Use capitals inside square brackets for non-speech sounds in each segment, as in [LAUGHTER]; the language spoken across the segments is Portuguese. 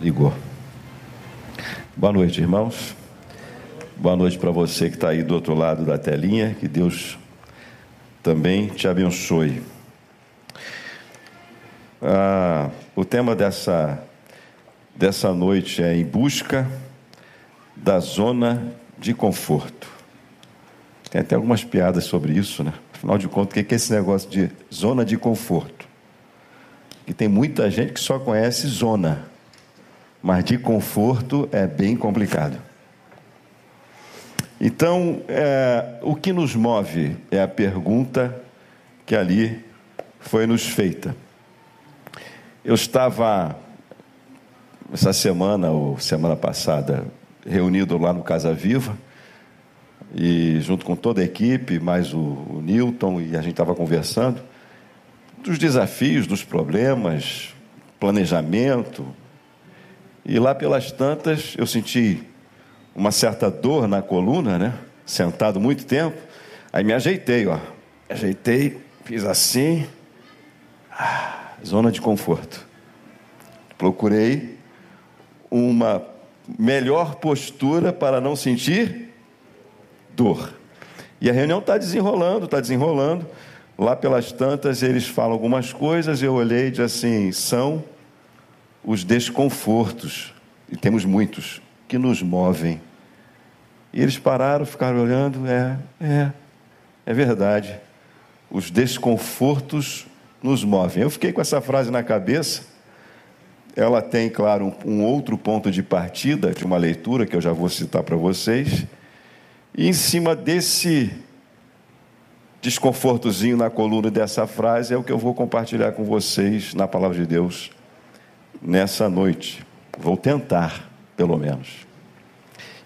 Ligou. Boa noite, irmãos. Boa noite para você que está aí do outro lado da telinha. Que Deus também te abençoe. Ah, o tema dessa, dessa noite é em busca da zona de conforto. Tem até algumas piadas sobre isso, né? Afinal de contas, o que é esse negócio de zona de conforto? E tem muita gente que só conhece zona mas de conforto é bem complicado. Então, é, o que nos move é a pergunta que ali foi nos feita. Eu estava, essa semana ou semana passada, reunido lá no Casa Viva, e junto com toda a equipe, mais o, o Newton, e a gente estava conversando dos desafios, dos problemas, planejamento, e lá pelas tantas eu senti uma certa dor na coluna, né? Sentado muito tempo. Aí me ajeitei, ó. Ajeitei, fiz assim. Ah, zona de conforto. Procurei uma melhor postura para não sentir dor. E a reunião está desenrolando, está desenrolando. Lá pelas tantas eles falam algumas coisas, eu olhei e disse assim: são os desconfortos, e temos muitos, que nos movem. E eles pararam, ficaram olhando, é, é, é verdade. Os desconfortos nos movem. Eu fiquei com essa frase na cabeça. Ela tem, claro, um, um outro ponto de partida de uma leitura que eu já vou citar para vocês. E em cima desse desconfortozinho na coluna dessa frase é o que eu vou compartilhar com vocês na palavra de Deus nessa noite. Vou tentar, pelo menos.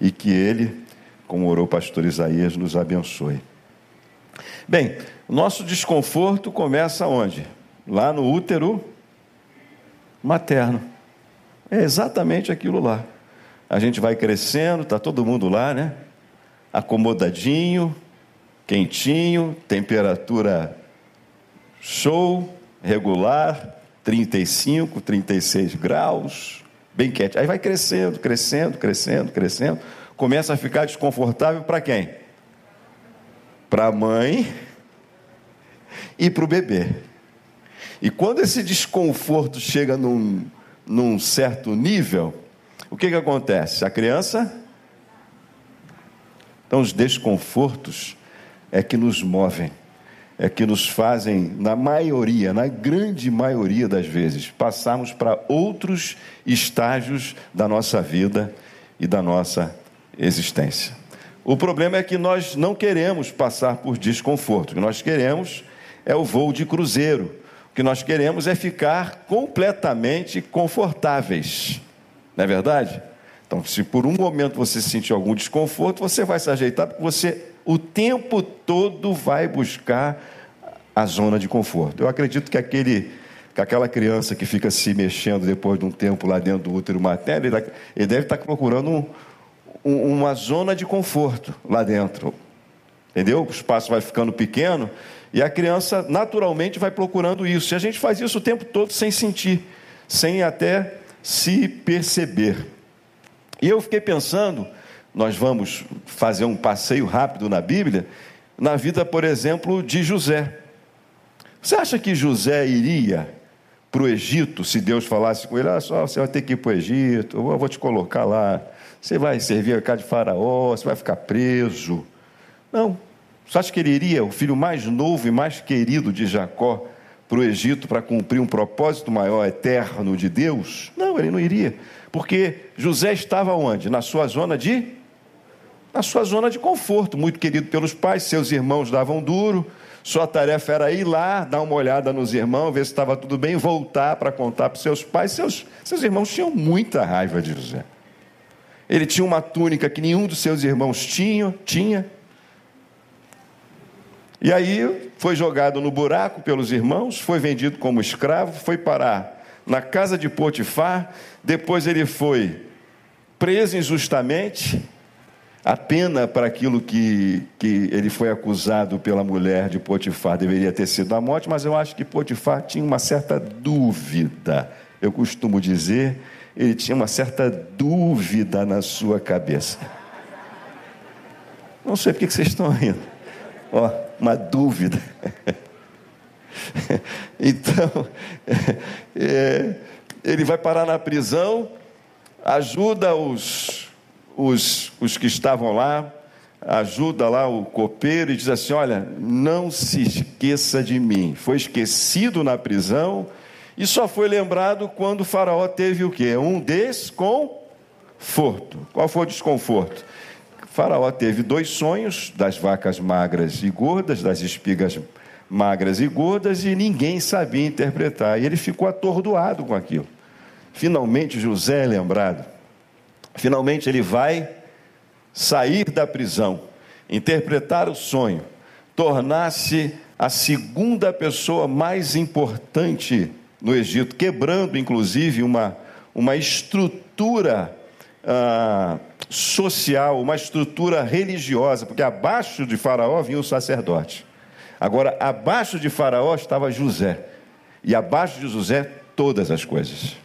E que ele, como orou o pastor Isaías, nos abençoe. Bem, nosso desconforto começa onde? Lá no útero materno. É exatamente aquilo lá. A gente vai crescendo, está todo mundo lá, né? Acomodadinho, quentinho, temperatura show, regular, 35, 36 graus, bem quieto. Aí vai crescendo, crescendo, crescendo, crescendo. Começa a ficar desconfortável para quem? Para a mãe e para o bebê. E quando esse desconforto chega num, num certo nível, o que, que acontece? A criança. Então, os desconfortos é que nos movem é que nos fazem, na maioria, na grande maioria das vezes, passarmos para outros estágios da nossa vida e da nossa existência. O problema é que nós não queremos passar por desconforto. O que nós queremos é o voo de cruzeiro. O que nós queremos é ficar completamente confortáveis. Não é verdade? Então, se por um momento você sentir algum desconforto, você vai se ajeitar, porque você o tempo todo vai buscar a zona de conforto. Eu acredito que aquele que aquela criança que fica se mexendo depois de um tempo lá dentro do útero materno, ele, ele deve estar procurando um, um, uma zona de conforto lá dentro. Entendeu? O espaço vai ficando pequeno e a criança naturalmente vai procurando isso. E a gente faz isso o tempo todo sem sentir, sem até se perceber. E eu fiquei pensando, nós vamos fazer um passeio rápido na Bíblia, na vida, por exemplo, de José. Você acha que José iria para o Egito se Deus falasse com ele: ah, só você vai ter que ir para o Egito, eu vou te colocar lá, você vai servir a casa de Faraó, você vai ficar preso? Não. Você acha que ele iria, o filho mais novo e mais querido de Jacó, para o Egito para cumprir um propósito maior, eterno de Deus? Não, ele não iria. Porque José estava onde? Na sua zona de. Na sua zona de conforto, muito querido pelos pais, seus irmãos davam duro, sua tarefa era ir lá, dar uma olhada nos irmãos, ver se estava tudo bem, voltar para contar para seus pais. Seus, seus irmãos tinham muita raiva de José. Ele tinha uma túnica que nenhum dos seus irmãos tinha, tinha. E aí foi jogado no buraco pelos irmãos, foi vendido como escravo, foi parar na casa de Potifar, depois ele foi preso injustamente, a pena para aquilo que, que ele foi acusado pela mulher de Potifar deveria ter sido a morte, mas eu acho que Potifar tinha uma certa dúvida. Eu costumo dizer ele tinha uma certa dúvida na sua cabeça. Não sei por que vocês estão rindo. Ó, uma dúvida. [LAUGHS] então, [LAUGHS] é, ele vai parar na prisão, ajuda os, os, os que estavam lá, ajuda lá o copeiro e diz assim: Olha, não se esqueça de mim. Foi esquecido na prisão e só foi lembrado quando o Faraó teve o quê? Um desconforto. Qual foi o desconforto? O faraó teve dois sonhos das vacas magras e gordas, das espigas magras e gordas, e ninguém sabia interpretar. E ele ficou atordoado com aquilo. Finalmente José é lembrado. Finalmente ele vai sair da prisão, interpretar o sonho, tornar-se a segunda pessoa mais importante no Egito, quebrando inclusive uma, uma estrutura ah, social, uma estrutura religiosa, porque abaixo de Faraó vinha o sacerdote. Agora, abaixo de Faraó estava José, e abaixo de José, todas as coisas.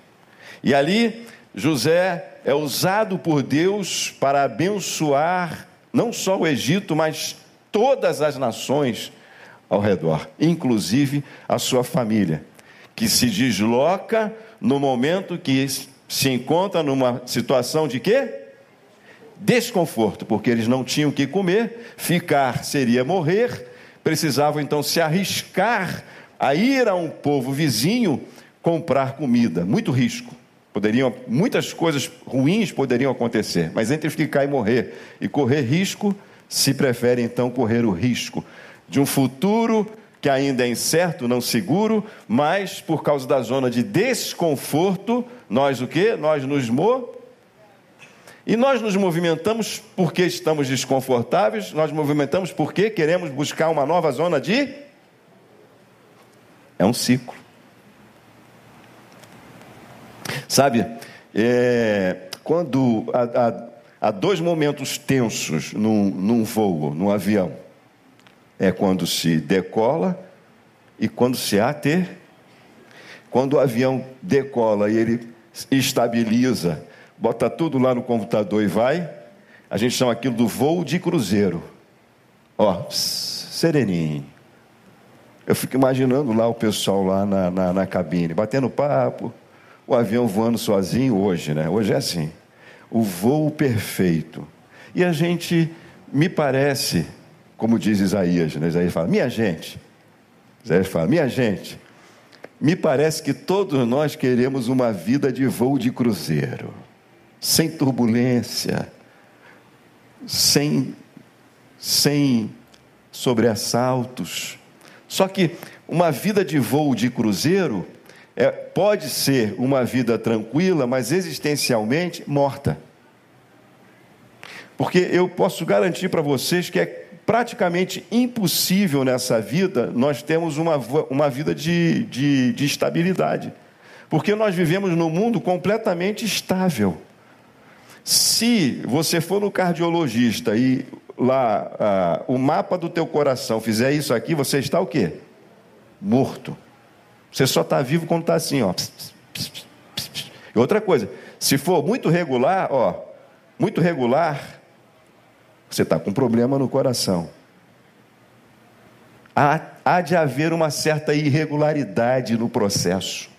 E ali, José é usado por Deus para abençoar não só o Egito, mas todas as nações ao redor, inclusive a sua família, que se desloca no momento que se encontra numa situação de quê? Desconforto, porque eles não tinham o que comer, ficar seria morrer, precisavam então se arriscar a ir a um povo vizinho comprar comida, muito risco. Poderiam, muitas coisas ruins poderiam acontecer, mas entre ficar e morrer e correr risco, se prefere então correr o risco de um futuro que ainda é incerto, não seguro, mas por causa da zona de desconforto, nós o que? Nós nos mo e nós nos movimentamos porque estamos desconfortáveis, nós movimentamos porque queremos buscar uma nova zona de é um ciclo. Sabe, é, quando há, há, há, dois momentos tensos num, num voo, num avião, é quando se decola e quando se ater. Quando o avião decola e ele estabiliza, bota tudo lá no computador e vai, a gente chama aquilo do voo de cruzeiro. Ó, sereninho. Eu fico imaginando lá o pessoal lá na, na, na cabine, batendo papo, o avião voando sozinho hoje, né? Hoje é assim. O voo perfeito. E a gente, me parece, como diz Isaías, né? Isaías fala, minha gente. Isaías fala, minha gente. Me parece que todos nós queremos uma vida de voo de cruzeiro, sem turbulência, sem, sem sobressaltos. Só que uma vida de voo de cruzeiro é, pode ser uma vida tranquila, mas existencialmente morta. Porque eu posso garantir para vocês que é praticamente impossível nessa vida nós termos uma, uma vida de, de, de estabilidade. Porque nós vivemos num mundo completamente estável. Se você for no cardiologista e lá ah, o mapa do teu coração fizer isso aqui, você está o quê? Morto. Você só está vivo quando está assim, ó. E outra coisa, se for muito regular, ó, muito regular, você está com problema no coração. Há, há de haver uma certa irregularidade no processo.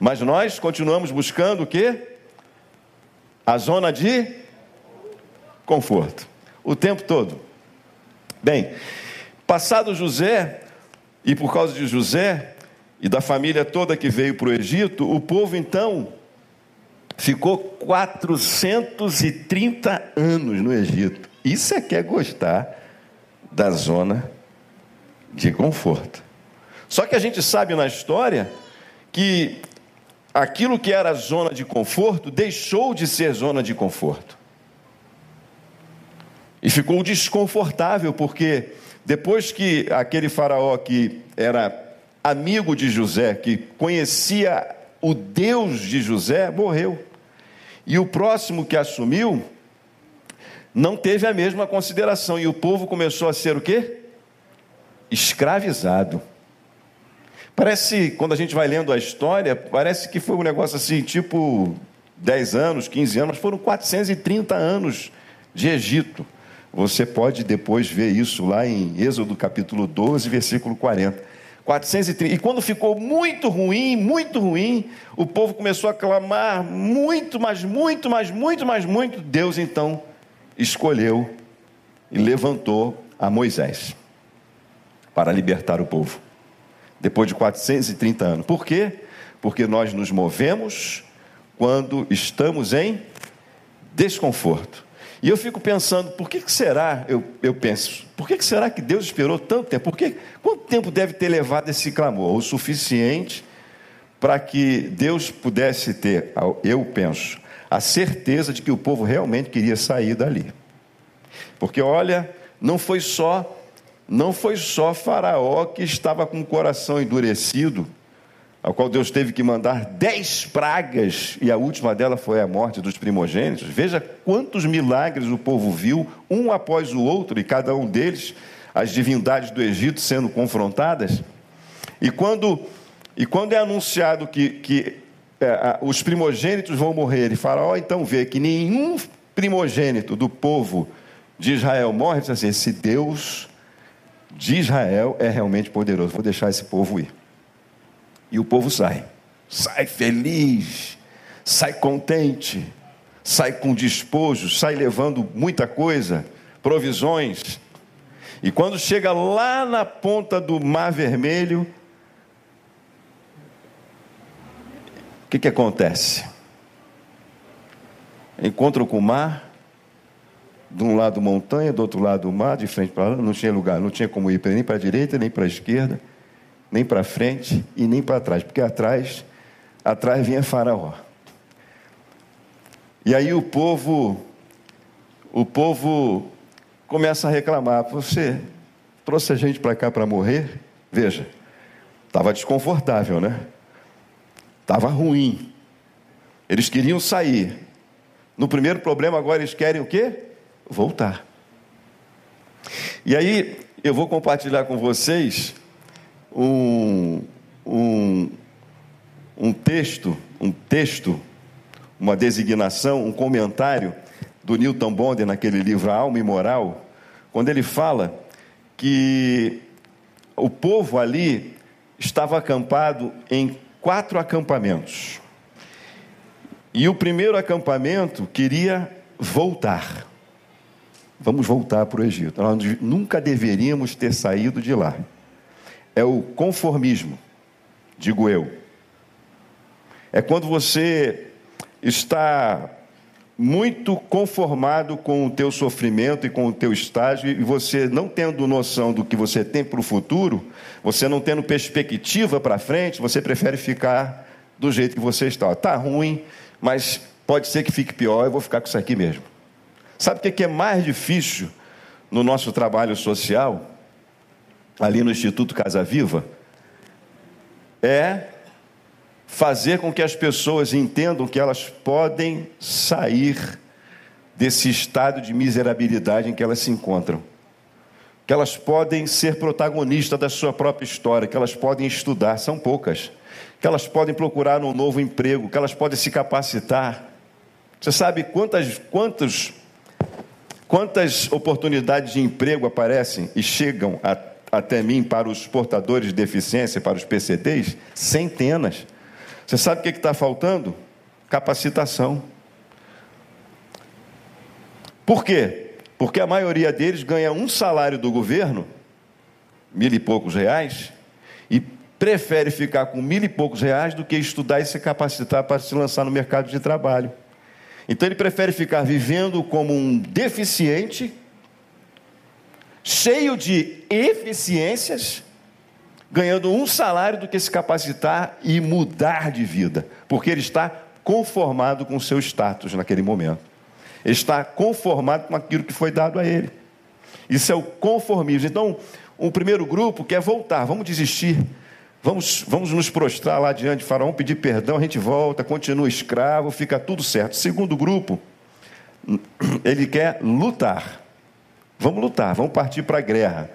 Mas nós continuamos buscando o quê? A zona de conforto. O tempo todo. Bem, passado José, e por causa de José, e da família toda que veio para o Egito, o povo então ficou 430 anos no Egito. Isso é que é gostar da zona de conforto. Só que a gente sabe na história que aquilo que era zona de conforto deixou de ser zona de conforto. E ficou desconfortável, porque depois que aquele faraó que era amigo de José, que conhecia o Deus de José, morreu. E o próximo que assumiu não teve a mesma consideração e o povo começou a ser o quê? Escravizado. Parece, quando a gente vai lendo a história, parece que foi um negócio assim, tipo 10 anos, 15 anos, foram 430 anos de Egito. Você pode depois ver isso lá em Êxodo capítulo 12, versículo 40. 430. E quando ficou muito ruim, muito ruim, o povo começou a clamar muito, mas muito, mas muito, mas muito. Deus então escolheu e levantou a Moisés para libertar o povo. Depois de 430 anos. Por quê? Porque nós nos movemos quando estamos em desconforto. E eu fico pensando, por que, que será, eu, eu penso, por que, que será que Deus esperou tanto tempo? Porque, quanto tempo deve ter levado esse clamor? O suficiente para que Deus pudesse ter, eu penso, a certeza de que o povo realmente queria sair dali. Porque olha, não foi só, não foi só Faraó que estava com o coração endurecido ao qual Deus teve que mandar dez pragas, e a última dela foi a morte dos primogênitos. Veja quantos milagres o povo viu, um após o outro, e cada um deles, as divindades do Egito sendo confrontadas. E quando, e quando é anunciado que, que é, os primogênitos vão morrer, e Faraó então vê que nenhum primogênito do povo de Israel morre, diz assim: esse Deus de Israel é realmente poderoso, vou deixar esse povo ir. E o povo sai. Sai feliz, sai contente, sai com despojo, sai levando muita coisa, provisões. E quando chega lá na ponta do Mar Vermelho, o que, que acontece? Encontram com o mar, de um lado montanha, do outro lado o mar, de frente para lá, não tinha lugar, não tinha como ir nem para a direita nem para a esquerda nem para frente e nem para trás, porque atrás, atrás vinha Faraó. E aí o povo, o povo começa a reclamar: você trouxe a gente para cá para morrer? Veja, estava desconfortável, né? Estava ruim. Eles queriam sair. No primeiro problema, agora eles querem o quê? Voltar. E aí, eu vou compartilhar com vocês um, um, um texto, um texto, uma designação, um comentário do Newton Bond naquele livro A Alma e Moral, quando ele fala que o povo ali estava acampado em quatro acampamentos. E o primeiro acampamento queria voltar. Vamos voltar para o Egito. Nós nunca deveríamos ter saído de lá é o conformismo, digo eu. É quando você está muito conformado com o teu sofrimento e com o teu estágio e você não tendo noção do que você tem para o futuro, você não tendo perspectiva para frente, você prefere ficar do jeito que você está. Está ruim, mas pode ser que fique pior, eu vou ficar com isso aqui mesmo. Sabe o que é mais difícil no nosso trabalho social? Ali no Instituto Casa Viva, é fazer com que as pessoas entendam que elas podem sair desse estado de miserabilidade em que elas se encontram. Que elas podem ser protagonistas da sua própria história, que elas podem estudar, são poucas. Que elas podem procurar um novo emprego, que elas podem se capacitar. Você sabe quantas, quantas, quantas oportunidades de emprego aparecem e chegam a até mim para os portadores de deficiência, para os PCDs? Centenas. Você sabe o que está faltando? Capacitação. Por quê? Porque a maioria deles ganha um salário do governo, mil e poucos reais, e prefere ficar com mil e poucos reais do que estudar e se capacitar para se lançar no mercado de trabalho. Então ele prefere ficar vivendo como um deficiente cheio de eficiências, ganhando um salário do que se capacitar e mudar de vida, porque ele está conformado com o seu status naquele momento. Ele está conformado com aquilo que foi dado a ele. Isso é o conformismo. Então, o primeiro grupo quer voltar, vamos desistir. Vamos, vamos nos prostrar lá diante de Faraó, pedir perdão, a gente volta, continua escravo, fica tudo certo. segundo grupo, [CLEARS THROAT] ele quer lutar. Vamos lutar, vamos partir para a guerra.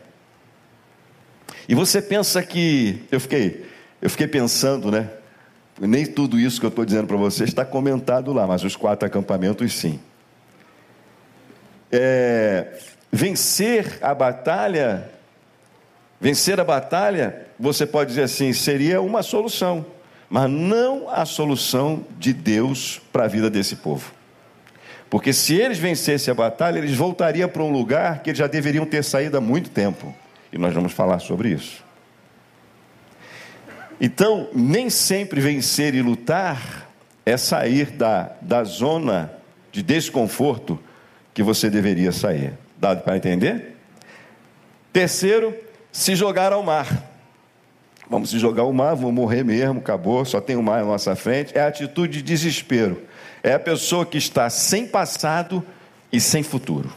E você pensa que. Eu fiquei, eu fiquei pensando, né? Nem tudo isso que eu estou dizendo para você está comentado lá, mas os quatro acampamentos sim. É, vencer a batalha, vencer a batalha, você pode dizer assim, seria uma solução, mas não a solução de Deus para a vida desse povo. Porque se eles vencessem a batalha, eles voltariam para um lugar que eles já deveriam ter saído há muito tempo. E nós vamos falar sobre isso. Então, nem sempre vencer e lutar é sair da, da zona de desconforto que você deveria sair. Dado para entender? Terceiro, se jogar ao mar. Vamos se jogar ao mar, vou morrer mesmo, acabou, só tem o mar na nossa frente. É a atitude de desespero. É a pessoa que está sem passado e sem futuro.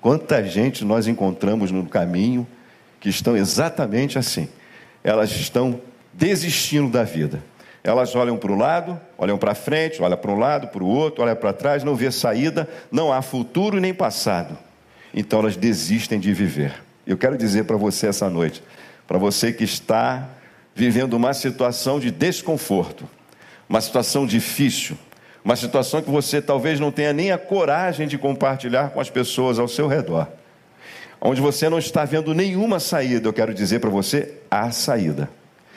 Quanta gente nós encontramos no caminho que estão exatamente assim. Elas estão desistindo da vida. Elas olham para o lado, olham para frente, olham para um lado, para o outro, olham para trás, não vê saída, não há futuro nem passado. Então elas desistem de viver. Eu quero dizer para você essa noite, para você que está vivendo uma situação de desconforto, uma situação difícil, uma situação que você talvez não tenha nem a coragem de compartilhar com as pessoas ao seu redor, onde você não está vendo nenhuma saída, eu quero dizer para você: há saída.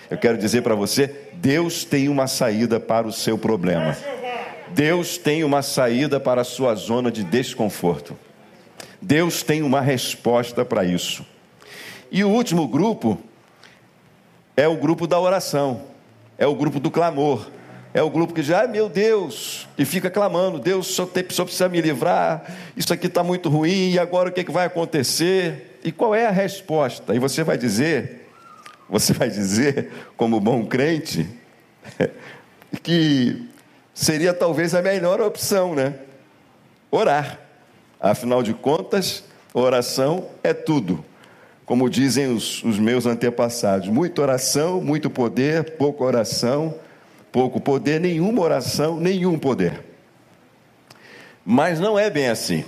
Eu quero dizer para você: Deus tem uma saída para o seu problema. Deus tem uma saída para a sua zona de desconforto. Deus tem uma resposta para isso. E o último grupo é o grupo da oração, é o grupo do clamor. É o grupo que diz, ah, meu Deus, e fica clamando, Deus só, tem, só precisa me livrar, isso aqui está muito ruim, e agora o que, é que vai acontecer? E qual é a resposta? E você vai dizer, você vai dizer, como bom crente, [LAUGHS] que seria talvez a melhor opção, né? Orar. Afinal de contas, oração é tudo. Como dizem os, os meus antepassados, muita oração, muito poder, pouca oração, pouco poder, nenhuma oração, nenhum poder. Mas não é bem assim.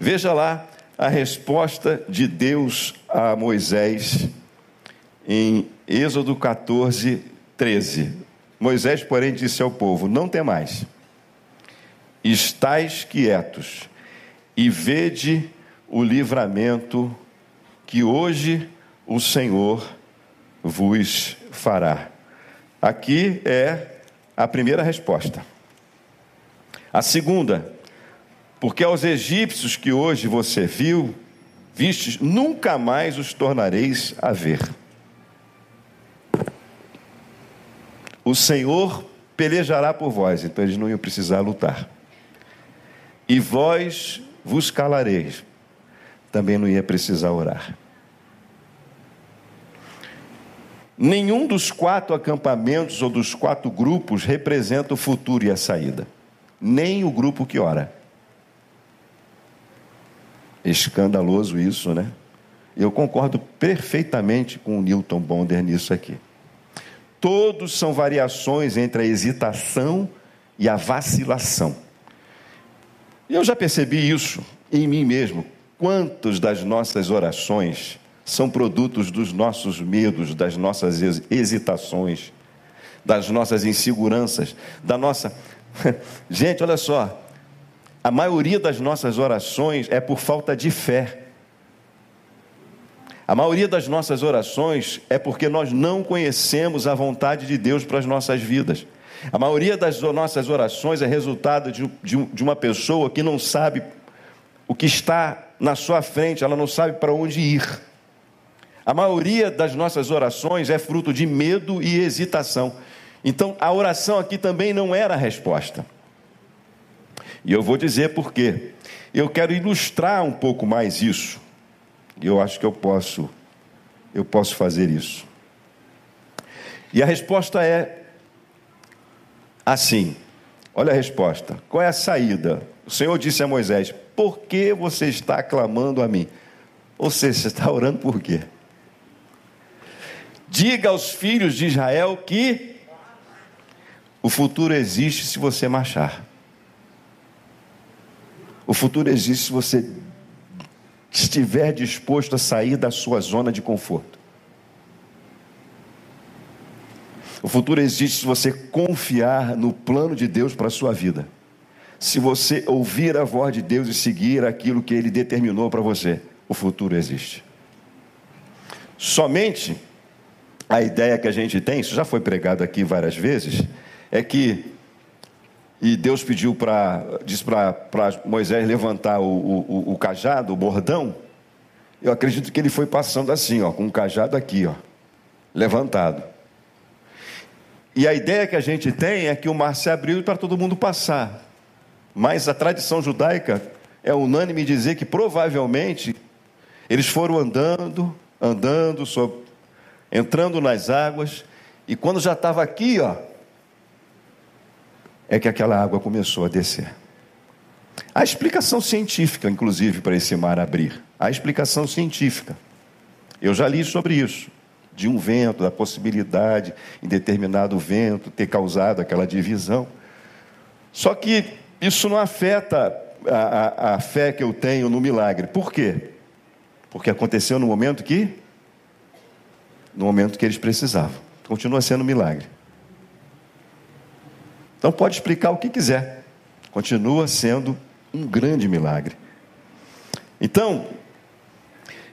Veja lá a resposta de Deus a Moisés em Êxodo 14, 13. Moisés, porém, disse ao povo: Não temais, estais quietos e vede o livramento que hoje o Senhor vos fará. Aqui é a primeira resposta. A segunda, porque aos egípcios que hoje você viu, vistes, nunca mais os tornareis a ver. O Senhor pelejará por vós, então eles não iam precisar lutar. E vós vos calareis, também não ia precisar orar. Nenhum dos quatro acampamentos ou dos quatro grupos representa o futuro e a saída. Nem o grupo que ora. Escandaloso isso, né? Eu concordo perfeitamente com o Newton Bonder nisso aqui. Todos são variações entre a hesitação e a vacilação. E eu já percebi isso em mim mesmo. Quantas das nossas orações são produtos dos nossos medos, das nossas hesitações, das nossas inseguranças, da nossa. [LAUGHS] Gente, olha só, a maioria das nossas orações é por falta de fé. A maioria das nossas orações é porque nós não conhecemos a vontade de Deus para as nossas vidas. A maioria das nossas orações é resultado de, de, de uma pessoa que não sabe o que está na sua frente, ela não sabe para onde ir. A maioria das nossas orações é fruto de medo e hesitação. Então, a oração aqui também não era a resposta. E eu vou dizer por quê. Eu quero ilustrar um pouco mais isso. E eu acho que eu posso eu posso fazer isso. E a resposta é assim. Olha a resposta. Qual é a saída? O Senhor disse a Moisés: Por que você está clamando a mim? Ou seja, você está orando por quê? Diga aos filhos de Israel que o futuro existe se você marchar. O futuro existe se você estiver disposto a sair da sua zona de conforto. O futuro existe se você confiar no plano de Deus para a sua vida. Se você ouvir a voz de Deus e seguir aquilo que Ele determinou para você, o futuro existe. Somente a ideia que a gente tem, isso já foi pregado aqui várias vezes, é que, e Deus pediu para, disse para Moisés levantar o, o, o cajado, o bordão, eu acredito que ele foi passando assim, ó, com o cajado aqui, ó, levantado. E a ideia que a gente tem é que o mar se abriu para todo mundo passar. Mas a tradição judaica é unânime dizer que provavelmente eles foram andando, andando, sob, entrando nas águas, e quando já estava aqui, ó, é que aquela água começou a descer. Há explicação científica, inclusive, para esse mar abrir. Há explicação científica. Eu já li sobre isso. De um vento, da possibilidade em determinado vento ter causado aquela divisão. Só que isso não afeta a, a, a fé que eu tenho no milagre. Por quê? Porque aconteceu no momento que no momento que eles precisavam. Continua sendo um milagre. Então pode explicar o que quiser. Continua sendo um grande milagre. Então,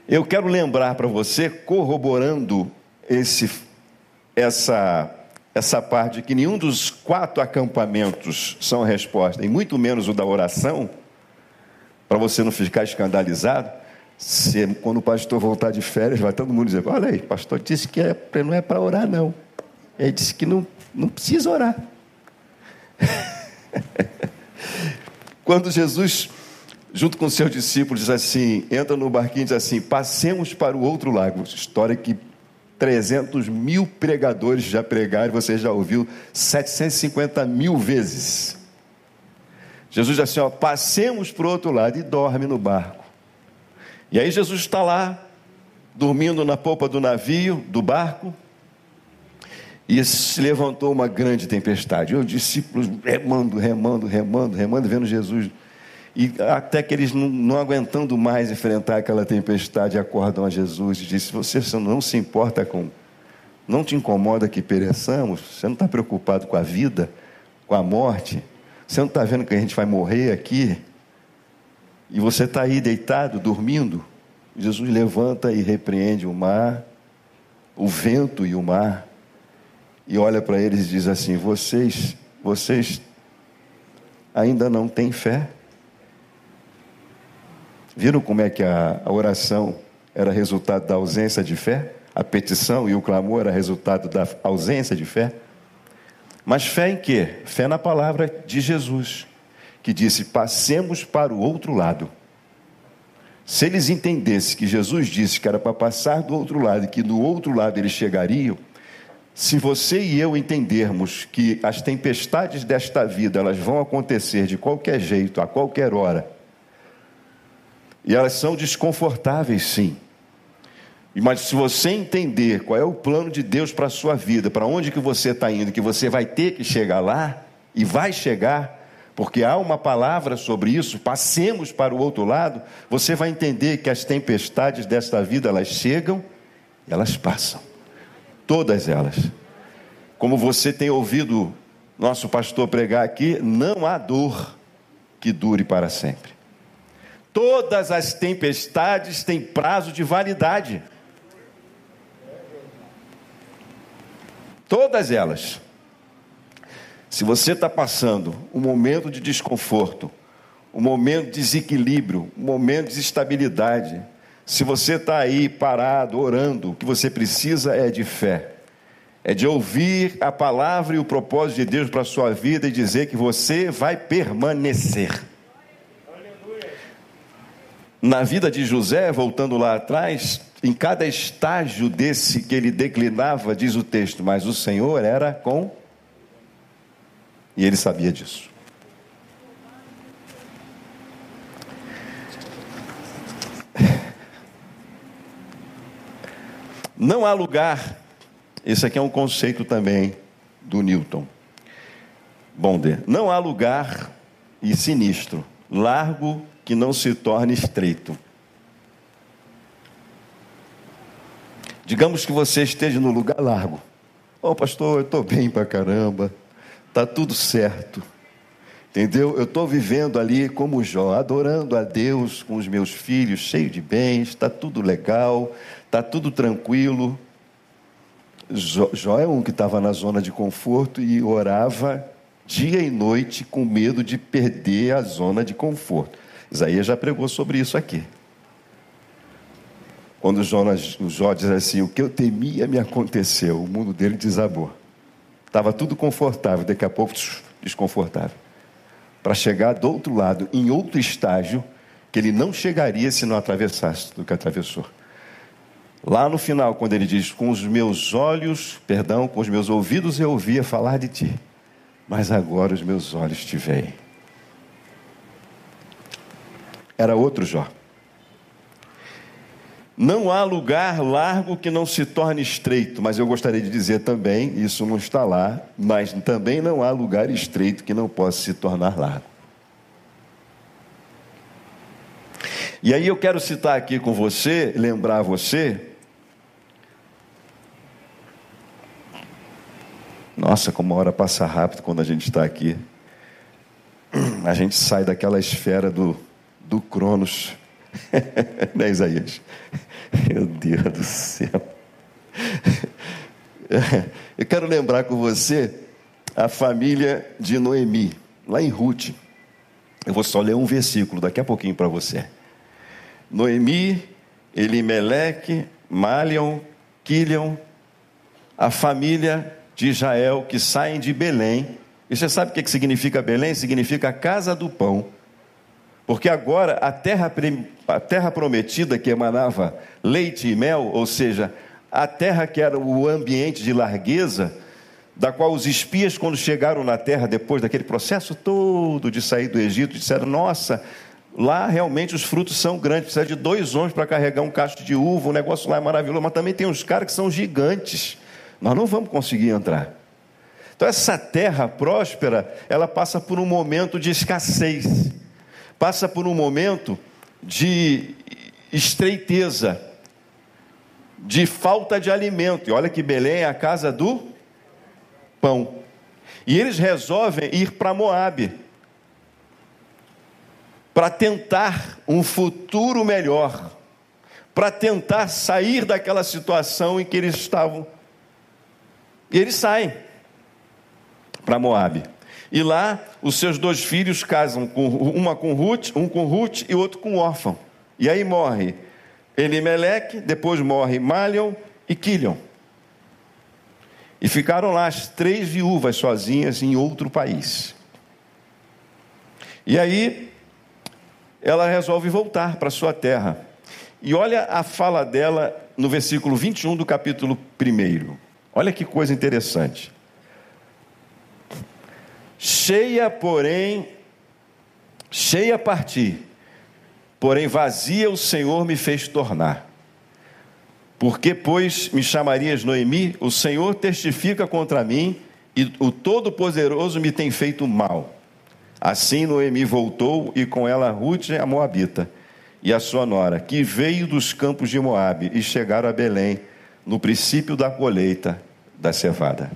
eu quero lembrar para você, corroborando esse, essa, essa parte, que nenhum dos quatro acampamentos são a resposta, e muito menos o da oração, para você não ficar escandalizado. Se, quando o pastor voltar de férias, vai todo mundo dizer: Olha aí, pastor disse que é, não é para orar, não. Ele disse que não, não precisa orar. [LAUGHS] Quando Jesus, junto com seus discípulos, diz assim: entra no barquinho e diz assim: passemos para o outro lago. História que 300 mil pregadores já pregaram, você já ouviu 750 mil vezes. Jesus diz assim: ó, passemos para o outro lado e dorme no barco. E aí Jesus está lá, dormindo na polpa do navio, do barco, e se levantou uma grande tempestade. E os discípulos remando, remando, remando, remando, vendo Jesus. E até que eles, não, não aguentando mais enfrentar aquela tempestade, acordam a Jesus e dizem: Você não se importa com. Não te incomoda que pereçamos? Você não está preocupado com a vida, com a morte? Você não está vendo que a gente vai morrer aqui? E você está aí deitado, dormindo. Jesus levanta e repreende o mar, o vento e o mar, e olha para eles e diz assim: Vocês, vocês ainda não têm fé? Viram como é que a, a oração era resultado da ausência de fé? A petição e o clamor era resultado da ausência de fé? Mas fé em quê? Fé na palavra de Jesus que disse: passemos para o outro lado. Se eles entendessem que Jesus disse que era para passar do outro lado e que do outro lado eles chegariam, se você e eu entendermos que as tempestades desta vida elas vão acontecer de qualquer jeito, a qualquer hora, e elas são desconfortáveis, sim. Mas se você entender qual é o plano de Deus para a sua vida, para onde que você está indo, que você vai ter que chegar lá e vai chegar, porque há uma palavra sobre isso, passemos para o outro lado, você vai entender que as tempestades desta vida elas chegam, elas passam. Todas elas. Como você tem ouvido nosso pastor pregar aqui, não há dor que dure para sempre. Todas as tempestades têm prazo de validade. Todas elas. Se você está passando um momento de desconforto, um momento de desequilíbrio, um momento de desestabilidade, se você está aí parado, orando, o que você precisa é de fé. É de ouvir a palavra e o propósito de Deus para a sua vida e dizer que você vai permanecer. Na vida de José, voltando lá atrás, em cada estágio desse que ele declinava, diz o texto, mas o Senhor era com e ele sabia disso. [LAUGHS] Não há lugar, esse aqui é um conceito também do Newton. Bonder. Não há lugar e sinistro, largo que não se torne estreito. Digamos que você esteja no lugar largo. Ô oh, pastor, eu estou bem para caramba, está tudo certo. Entendeu? Eu estou vivendo ali como Jó, adorando a Deus com os meus filhos, cheio de bens, está tudo legal, está tudo tranquilo. Jó, Jó é um que estava na zona de conforto e orava dia e noite com medo de perder a zona de conforto. Isaías já pregou sobre isso aqui. Quando Jonas, o Jó diz assim: O que eu temia me aconteceu, o mundo dele desabou. Estava tudo confortável, daqui a pouco desconfortável. Para chegar do outro lado, em outro estágio, que ele não chegaria se não atravessasse do que atravessou. Lá no final, quando ele diz: Com os meus olhos, perdão, com os meus ouvidos eu ouvia falar de ti, mas agora os meus olhos te veem. Era outro Jó. Não há lugar largo que não se torne estreito, mas eu gostaria de dizer também, isso não está lá, mas também não há lugar estreito que não possa se tornar largo. E aí eu quero citar aqui com você, lembrar você. Nossa, como a hora passa rápido quando a gente está aqui. A gente sai daquela esfera do, do Cronos. [LAUGHS] né, Isaías? Meu Deus do céu. [LAUGHS] Eu quero lembrar com você a família de Noemi, lá em Ruth. Eu vou só ler um versículo daqui a pouquinho para você. Noemi, Elimeleque, Malion, Quilion, a família de Israel que saem de Belém. E você sabe o que significa Belém? Significa a casa do pão. Porque agora a terra, a terra prometida que emanava leite e mel, ou seja, a terra que era o ambiente de largueza, da qual os espias, quando chegaram na terra, depois daquele processo todo de sair do Egito, disseram: Nossa, lá realmente os frutos são grandes, precisa de dois homens para carregar um cacho de uva, o negócio lá é maravilhoso, mas também tem uns caras que são gigantes, nós não vamos conseguir entrar. Então, essa terra próspera, ela passa por um momento de escassez passa por um momento de estreiteza, de falta de alimento. E olha que Belém é a casa do pão. E eles resolvem ir para Moabe para tentar um futuro melhor, para tentar sair daquela situação em que eles estavam. E eles saem para Moabe. E lá os seus dois filhos casam, com, uma com Ruth, um com Ruth e outro com órfão. E aí morre Elimeleque, depois morre Malion e Quilion. E ficaram lá as três viúvas sozinhas em outro país. E aí ela resolve voltar para sua terra. E olha a fala dela no versículo 21 do capítulo 1. Olha que coisa interessante. Cheia, porém, cheia parti, porém vazia o Senhor me fez tornar. Porque, pois, me chamarias Noemi, o Senhor testifica contra mim e o Todo-Poderoso me tem feito mal. Assim Noemi voltou e com ela Ruth, a Moabita, e a sua nora, que veio dos campos de Moabe e chegaram a Belém no princípio da colheita da cevada.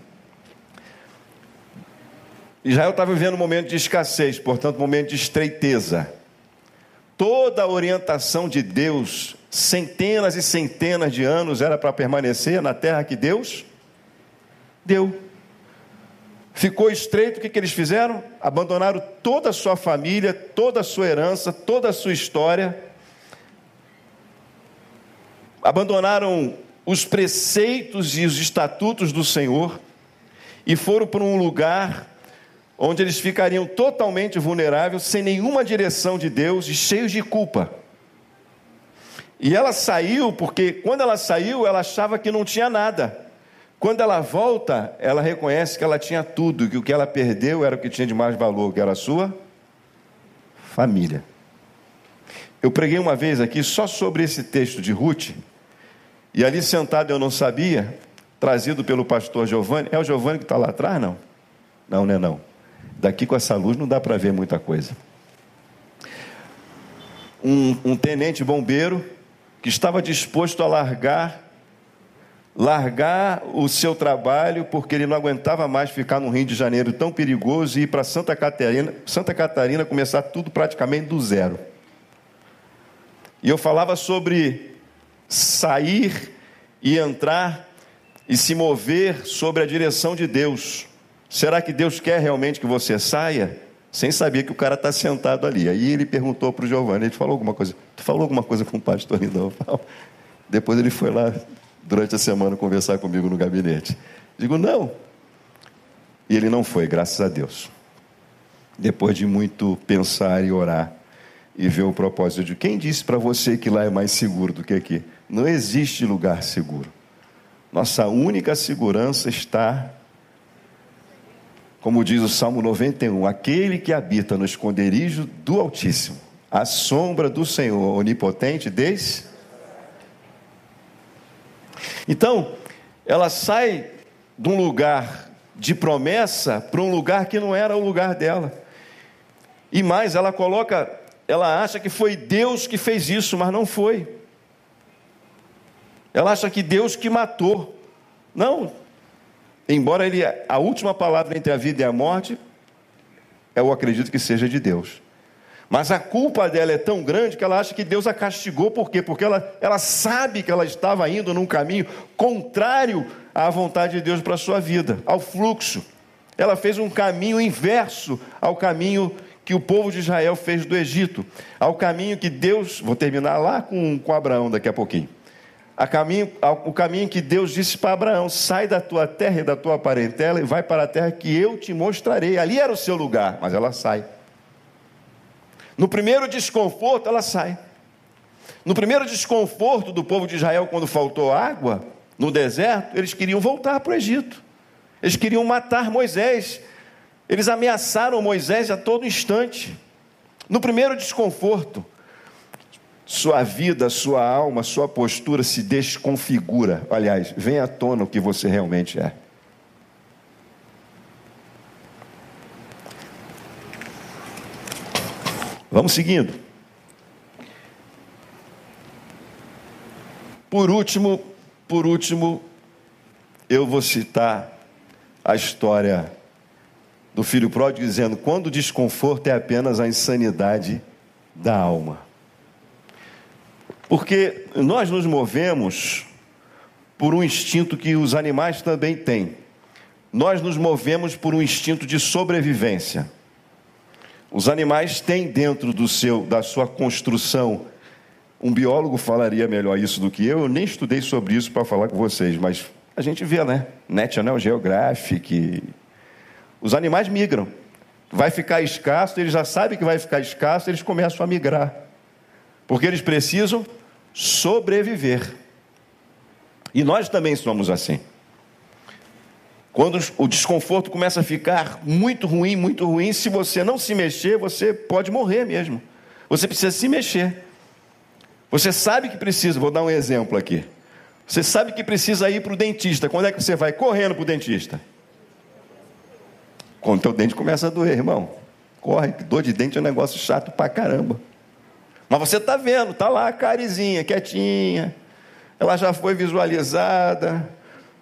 Israel estava vivendo um momento de escassez, portanto, um momento de estreiteza. Toda a orientação de Deus, centenas e centenas de anos, era para permanecer na terra que Deus deu. Ficou estreito, o que, que eles fizeram? Abandonaram toda a sua família, toda a sua herança, toda a sua história. Abandonaram os preceitos e os estatutos do Senhor e foram para um lugar onde eles ficariam totalmente vulneráveis, sem nenhuma direção de Deus e cheios de culpa. E ela saiu porque, quando ela saiu, ela achava que não tinha nada. Quando ela volta, ela reconhece que ela tinha tudo, que o que ela perdeu era o que tinha de mais valor, que era a sua família. Eu preguei uma vez aqui só sobre esse texto de Ruth, e ali sentado eu não sabia, trazido pelo pastor Giovanni. É o Giovanni que está lá atrás, não? Não, não é não. Daqui com essa luz não dá para ver muita coisa. Um, um tenente bombeiro que estava disposto a largar largar o seu trabalho porque ele não aguentava mais ficar no Rio de Janeiro tão perigoso e ir para Santa Catarina, Santa Catarina começar tudo praticamente do zero. E eu falava sobre sair e entrar e se mover sobre a direção de Deus. Será que Deus quer realmente que você saia? Sem saber que o cara está sentado ali. Aí ele perguntou para o Giovanni, ele falou alguma coisa. Tu falou alguma coisa com o pastor Lindão? Depois ele foi lá durante a semana conversar comigo no gabinete. Digo, não. E ele não foi, graças a Deus. Depois de muito pensar e orar e ver o propósito de quem disse para você que lá é mais seguro do que aqui? Não existe lugar seguro. Nossa única segurança está, como diz o Salmo 91, aquele que habita no esconderijo do Altíssimo, a sombra do Senhor onipotente desde então, ela sai de um lugar de promessa para um lugar que não era o lugar dela. E mais, ela coloca, ela acha que foi Deus que fez isso, mas não foi. Ela acha que Deus que matou. Não. Embora ele a última palavra entre a vida e a morte, eu acredito que seja de Deus. Mas a culpa dela é tão grande que ela acha que Deus a castigou, por quê? Porque ela, ela sabe que ela estava indo num caminho contrário à vontade de Deus para a sua vida, ao fluxo. Ela fez um caminho inverso ao caminho que o povo de Israel fez do Egito, ao caminho que Deus, vou terminar lá com, com Abraão daqui a pouquinho, caminho, o caminho que Deus disse para Abraão: sai da tua terra e da tua parentela e vai para a terra que eu te mostrarei. Ali era o seu lugar, mas ela sai. No primeiro desconforto, ela sai. No primeiro desconforto do povo de Israel, quando faltou água no deserto, eles queriam voltar para o Egito. Eles queriam matar Moisés. Eles ameaçaram Moisés a todo instante. No primeiro desconforto, sua vida, sua alma, sua postura se desconfigura. Aliás, vem à tona o que você realmente é. Vamos seguindo. Por último, por último, eu vou citar a história do filho pródigo dizendo: quando o desconforto é apenas a insanidade da alma. Porque nós nos movemos por um instinto que os animais também têm. Nós nos movemos por um instinto de sobrevivência. Os animais têm dentro do seu, da sua construção, um biólogo falaria melhor isso do que eu. Eu nem estudei sobre isso para falar com vocês, mas a gente vê, né? National Geographic. Os animais migram. Vai ficar escasso, eles já sabem que vai ficar escasso, eles começam a migrar. Porque eles precisam sobreviver. E nós também somos assim. Quando o desconforto começa a ficar muito ruim, muito ruim, se você não se mexer, você pode morrer mesmo. Você precisa se mexer. Você sabe que precisa, vou dar um exemplo aqui. Você sabe que precisa ir para o dentista. Quando é que você vai correndo para o dentista? Quando o teu dente começa a doer, irmão. Corre, dor de dente é um negócio chato pra caramba. Mas você está vendo, está lá a carizinha, quietinha. Ela já foi visualizada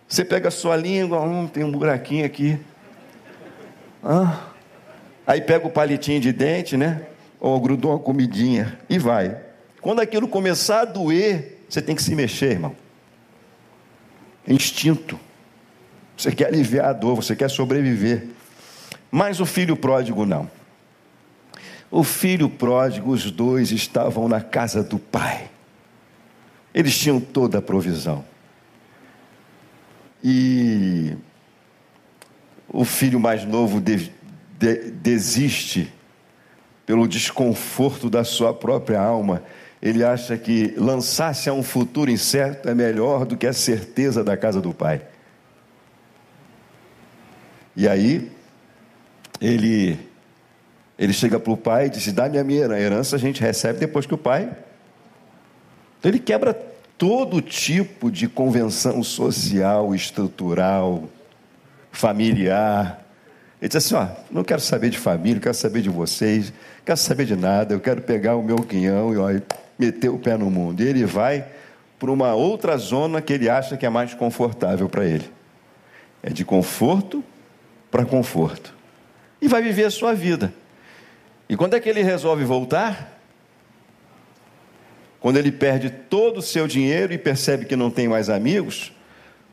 você pega a sua língua, hum, tem um buraquinho aqui. Ah. Aí pega o palitinho de dente, né? Ou grudou uma comidinha e vai. Quando aquilo começar a doer, você tem que se mexer, irmão. Instinto. Você quer aliviar a dor, você quer sobreviver. Mas o filho pródigo não. O filho pródigo, os dois estavam na casa do pai. Eles tinham toda a provisão. E o filho mais novo de, de, desiste pelo desconforto da sua própria alma. Ele acha que lançar-se a um futuro incerto é melhor do que a certeza da casa do pai. E aí, ele, ele chega para o pai e diz: Dá-me a minha herança, a gente recebe depois que o pai. Então ele quebra todo tipo de convenção social, estrutural, familiar. Ele disse assim: ó, não quero saber de família, não quero saber de vocês, não quero saber de nada, eu quero pegar o meu quinhão e ó, meter o pé no mundo. E ele vai para uma outra zona que ele acha que é mais confortável para ele. É de conforto para conforto. E vai viver a sua vida. E quando é que ele resolve voltar? Quando ele perde todo o seu dinheiro e percebe que não tem mais amigos,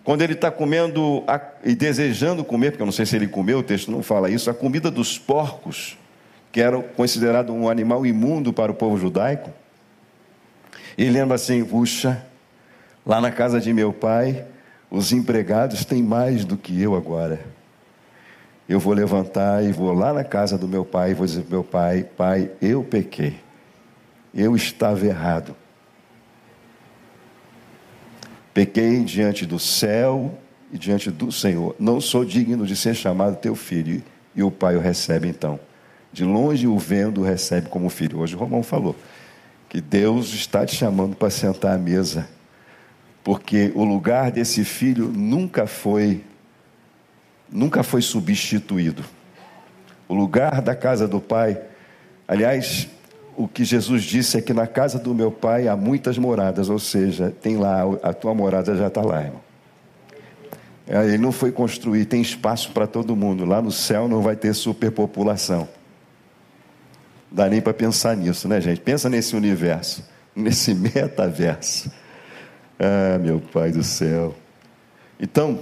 quando ele está comendo e desejando comer, porque eu não sei se ele comeu, o texto não fala isso, a comida dos porcos, que era considerado um animal imundo para o povo judaico. E lembra assim: puxa, lá na casa de meu pai, os empregados têm mais do que eu agora. Eu vou levantar e vou lá na casa do meu pai e vou dizer: meu pai, pai, eu pequei, eu estava errado Pequei diante do céu e diante do Senhor. Não sou digno de ser chamado teu filho. E o pai o recebe então. De longe o vendo, o recebe como filho. Hoje o Romão falou que Deus está te chamando para sentar à mesa. Porque o lugar desse filho nunca foi nunca foi substituído. O lugar da casa do pai, aliás, o que Jesus disse é que na casa do meu pai há muitas moradas, ou seja, tem lá, a tua morada já está lá, irmão. É, ele não foi construir, tem espaço para todo mundo. Lá no céu não vai ter superpopulação. Dá nem para pensar nisso, né, gente? Pensa nesse universo, [LAUGHS] nesse metaverso. Ah, meu Pai do céu. Então,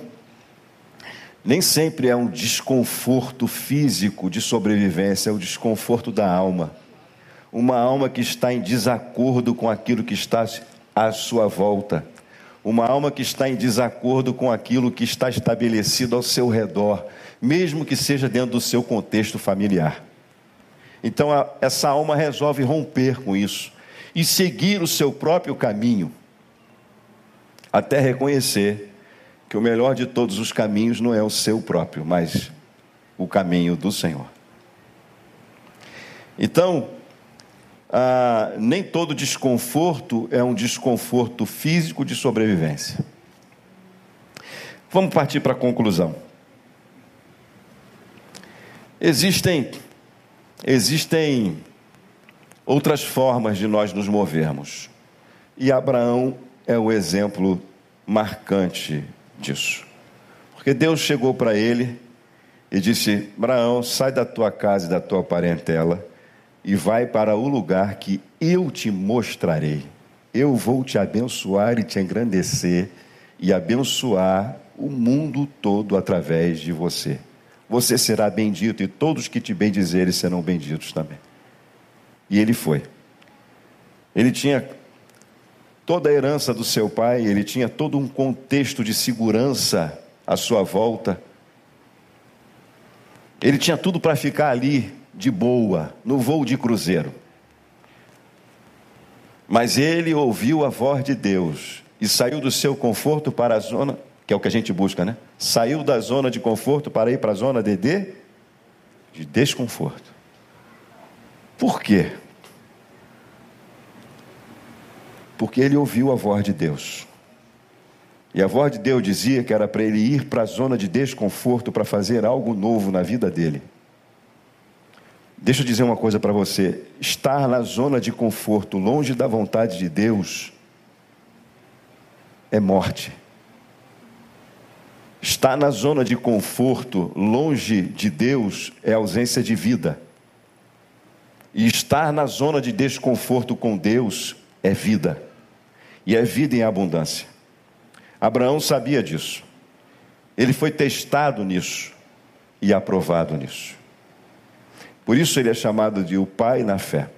nem sempre é um desconforto físico de sobrevivência, é o desconforto da alma uma alma que está em desacordo com aquilo que está à sua volta, uma alma que está em desacordo com aquilo que está estabelecido ao seu redor, mesmo que seja dentro do seu contexto familiar. Então, a, essa alma resolve romper com isso e seguir o seu próprio caminho, até reconhecer que o melhor de todos os caminhos não é o seu próprio, mas o caminho do Senhor. Então, ah, nem todo desconforto é um desconforto físico de sobrevivência. Vamos partir para a conclusão. Existem, existem outras formas de nós nos movermos. E Abraão é o exemplo marcante disso. Porque Deus chegou para ele e disse: Abraão, sai da tua casa e da tua parentela e vai para o lugar que eu te mostrarei. Eu vou te abençoar e te engrandecer e abençoar o mundo todo através de você. Você será bendito e todos que te bendizerem serão benditos também. E ele foi. Ele tinha toda a herança do seu pai, ele tinha todo um contexto de segurança à sua volta. Ele tinha tudo para ficar ali de boa, no voo de cruzeiro. Mas ele ouviu a voz de Deus e saiu do seu conforto para a zona, que é o que a gente busca, né? Saiu da zona de conforto para ir para a zona de, de, de desconforto. Por quê? Porque ele ouviu a voz de Deus. E a voz de Deus dizia que era para ele ir para a zona de desconforto para fazer algo novo na vida dele. Deixa eu dizer uma coisa para você: estar na zona de conforto, longe da vontade de Deus, é morte. Estar na zona de conforto, longe de Deus, é ausência de vida. E estar na zona de desconforto com Deus é vida. E é vida em abundância. Abraão sabia disso. Ele foi testado nisso e aprovado nisso. Por isso ele é chamado de o Pai na fé.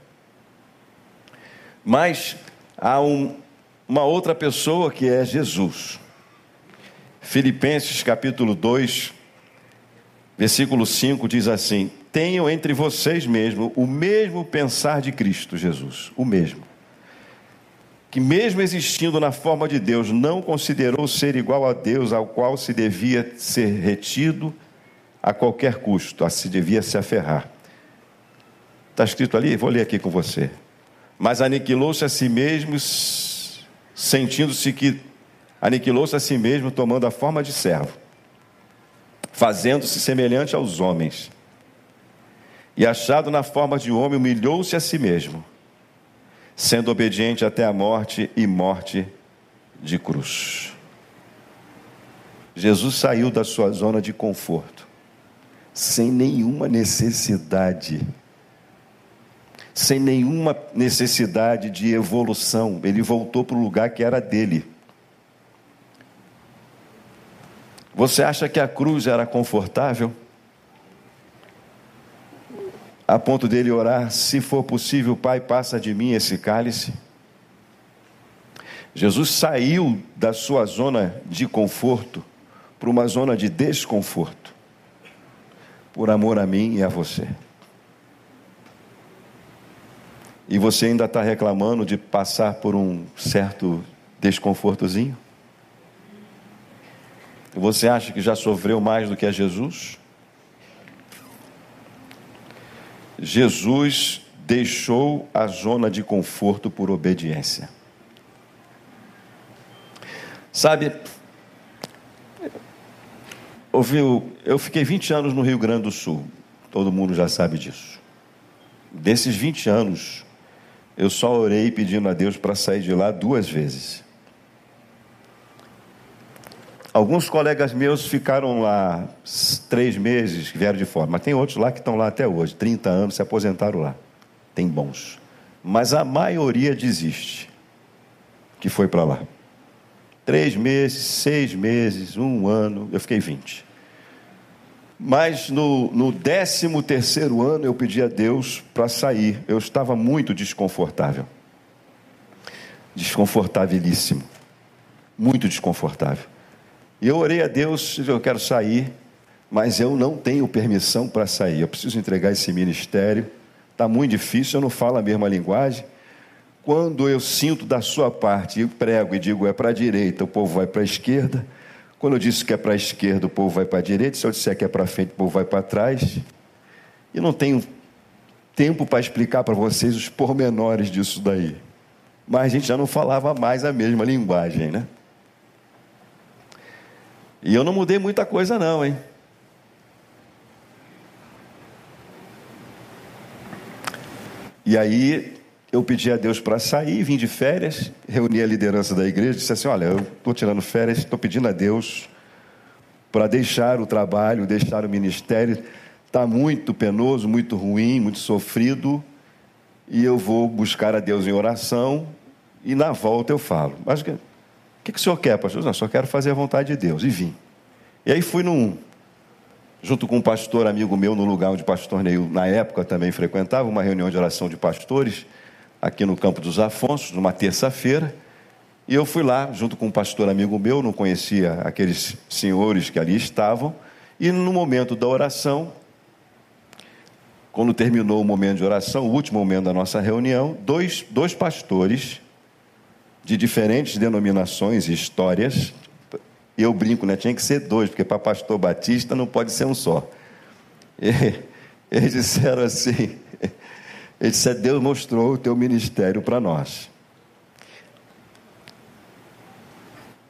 Mas há um, uma outra pessoa que é Jesus. Filipenses capítulo 2, versículo 5 diz assim: Tenham entre vocês mesmo o mesmo pensar de Cristo Jesus, o mesmo. Que, mesmo existindo na forma de Deus, não considerou ser igual a Deus, ao qual se devia ser retido a qualquer custo, a se devia se aferrar Está escrito ali? Vou ler aqui com você. Mas aniquilou-se a si mesmo, sentindo-se que aniquilou-se a si mesmo, tomando a forma de servo, fazendo-se semelhante aos homens. E achado na forma de homem, humilhou-se a si mesmo, sendo obediente até a morte e morte de cruz. Jesus saiu da sua zona de conforto, sem nenhuma necessidade, sem nenhuma necessidade de evolução. Ele voltou para o lugar que era dele. Você acha que a cruz era confortável? A ponto dele orar: se for possível, Pai, passa de mim esse cálice. Jesus saiu da sua zona de conforto para uma zona de desconforto, por amor a mim e a você. E você ainda está reclamando de passar por um certo desconfortozinho? Você acha que já sofreu mais do que a Jesus? Jesus deixou a zona de conforto por obediência. Sabe, ouviu, eu fiquei 20 anos no Rio Grande do Sul, todo mundo já sabe disso. Desses 20 anos, eu só orei pedindo a Deus para sair de lá duas vezes. Alguns colegas meus ficaram lá três meses, vieram de fora, mas tem outros lá que estão lá até hoje, 30 anos, se aposentaram lá. Tem bons. Mas a maioria desiste, que foi para lá. Três meses, seis meses, um ano, eu fiquei 20. Mas no, no décimo terceiro ano eu pedi a Deus para sair. Eu estava muito desconfortável. Desconfortabilíssimo. Muito desconfortável. E eu orei a Deus, eu quero sair, mas eu não tenho permissão para sair. Eu preciso entregar esse ministério. Está muito difícil, eu não falo a mesma linguagem. Quando eu sinto da sua parte, eu prego e digo é para a direita, o povo vai para a esquerda. Quando eu disse que é para a esquerda, o povo vai para a direita. Se eu disser que é para frente, o povo vai para trás. E não tenho tempo para explicar para vocês os pormenores disso daí. Mas a gente já não falava mais a mesma linguagem, né? E eu não mudei muita coisa, não, hein? E aí eu pedi a Deus para sair, vim de férias, reuni a liderança da igreja, disse assim: Olha, eu estou tirando férias, estou pedindo a Deus para deixar o trabalho, deixar o ministério. Está muito penoso, muito ruim, muito sofrido, e eu vou buscar a Deus em oração, e na volta eu falo. Mas que, que o senhor quer, pastor? Não, só quero fazer a vontade de Deus. E vim. E aí fui num, junto com um pastor amigo meu, no lugar onde o pastor Neil, na época, também frequentava, uma reunião de oração de pastores, aqui no Campo dos Afonsos, numa terça-feira. E eu fui lá, junto com um pastor amigo meu, não conhecia aqueles senhores que ali estavam. E no momento da oração, quando terminou o momento de oração, o último momento da nossa reunião, dois, dois pastores de diferentes denominações e histórias. Eu brinco, né? Tinha que ser dois, porque para pastor batista não pode ser um só. E, [LAUGHS] eles disseram assim: [LAUGHS] ele disse, Deus mostrou o teu ministério para nós.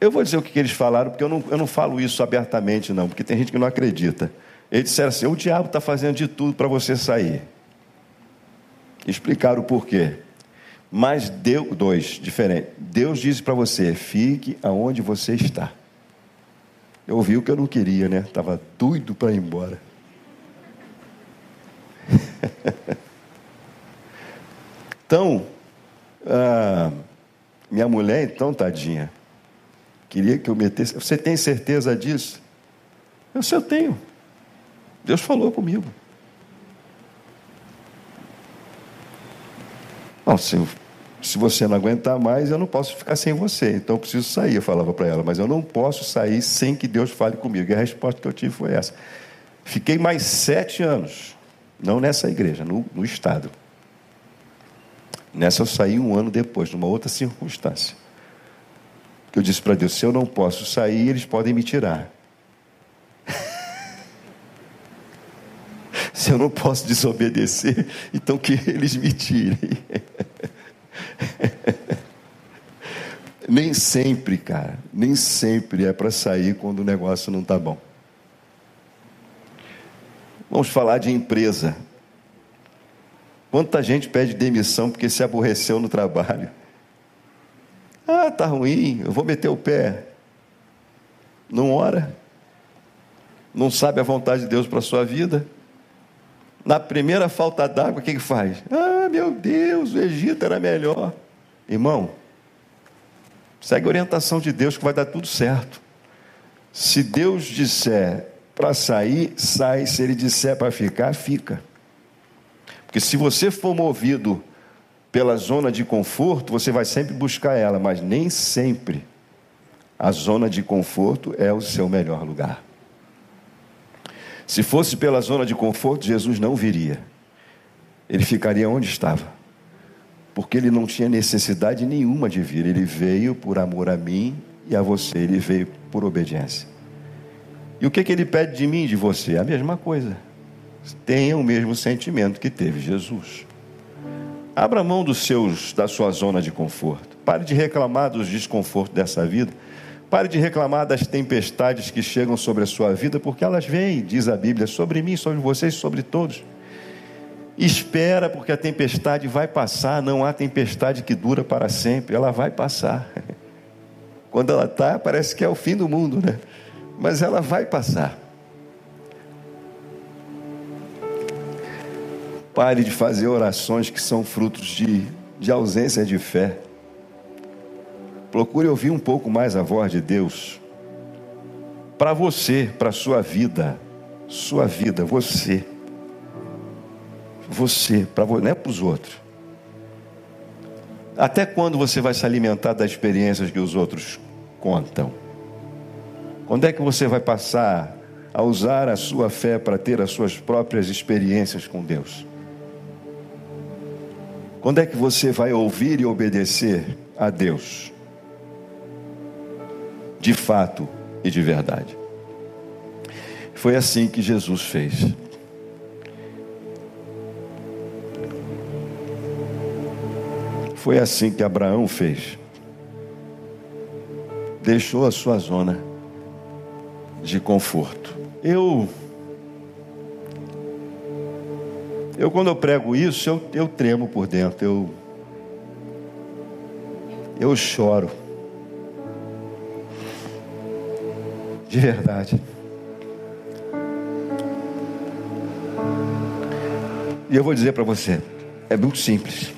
Eu vou dizer o que eles falaram, porque eu não, eu não falo isso abertamente, não, porque tem gente que não acredita. Eles disseram assim: o diabo está fazendo de tudo para você sair. Explicaram o porquê. Mas Deus, dois, diferente. Deus disse para você: fique aonde você está. Eu ouvi o que eu não queria, né? Estava doido para ir embora. [LAUGHS] então, minha mulher, então, tadinha, queria que eu metesse. Você tem certeza disso? Eu sei, eu tenho. Deus falou comigo. Não, se, se você não aguentar mais, eu não posso ficar sem você, então eu preciso sair, eu falava para ela, mas eu não posso sair sem que Deus fale comigo. E a resposta que eu tive foi essa. Fiquei mais sete anos, não nessa igreja, no, no Estado. Nessa eu saí um ano depois, numa outra circunstância. Eu disse para Deus: se eu não posso sair, eles podem me tirar. [LAUGHS] Se eu não posso desobedecer, então que eles me tirem. [LAUGHS] [LAUGHS] nem sempre, cara, nem sempre é para sair quando o negócio não está bom. Vamos falar de empresa. Quanta gente pede demissão porque se aborreceu no trabalho? Ah, tá ruim, eu vou meter o pé. Não ora. Não sabe a vontade de Deus para sua vida. Na primeira falta d'água, o que, que faz? Ah, meu Deus, o Egito era melhor. Irmão, segue a orientação de Deus que vai dar tudo certo. Se Deus disser para sair, sai. Se Ele disser para ficar, fica. Porque se você for movido pela zona de conforto, você vai sempre buscar ela, mas nem sempre a zona de conforto é o seu melhor lugar. Se fosse pela zona de conforto, Jesus não viria. Ele ficaria onde estava. Porque ele não tinha necessidade nenhuma de vir. Ele veio por amor a mim e a você. Ele veio por obediência. E o que, que ele pede de mim e de você? A mesma coisa. Tenha o mesmo sentimento que teve Jesus. Abra mão dos seus, da sua zona de conforto. Pare de reclamar dos desconfortos dessa vida Pare de reclamar das tempestades que chegam sobre a sua vida, porque elas vêm, diz a Bíblia, sobre mim, sobre vocês, sobre todos. Espera, porque a tempestade vai passar, não há tempestade que dura para sempre, ela vai passar. [LAUGHS] Quando ela está, parece que é o fim do mundo, né? Mas ela vai passar. Pare de fazer orações que são frutos de, de ausência de fé. Procure ouvir um pouco mais a voz de Deus. Para você, para sua vida. Sua vida, você. Você, para não é para os outros. Até quando você vai se alimentar das experiências que os outros contam? Quando é que você vai passar a usar a sua fé para ter as suas próprias experiências com Deus? Quando é que você vai ouvir e obedecer a Deus? De fato e de verdade. Foi assim que Jesus fez. Foi assim que Abraão fez. Deixou a sua zona de conforto. Eu Eu, quando eu prego isso, eu, eu tremo por dentro, eu, eu choro. De verdade. E eu vou dizer para você, é muito simples.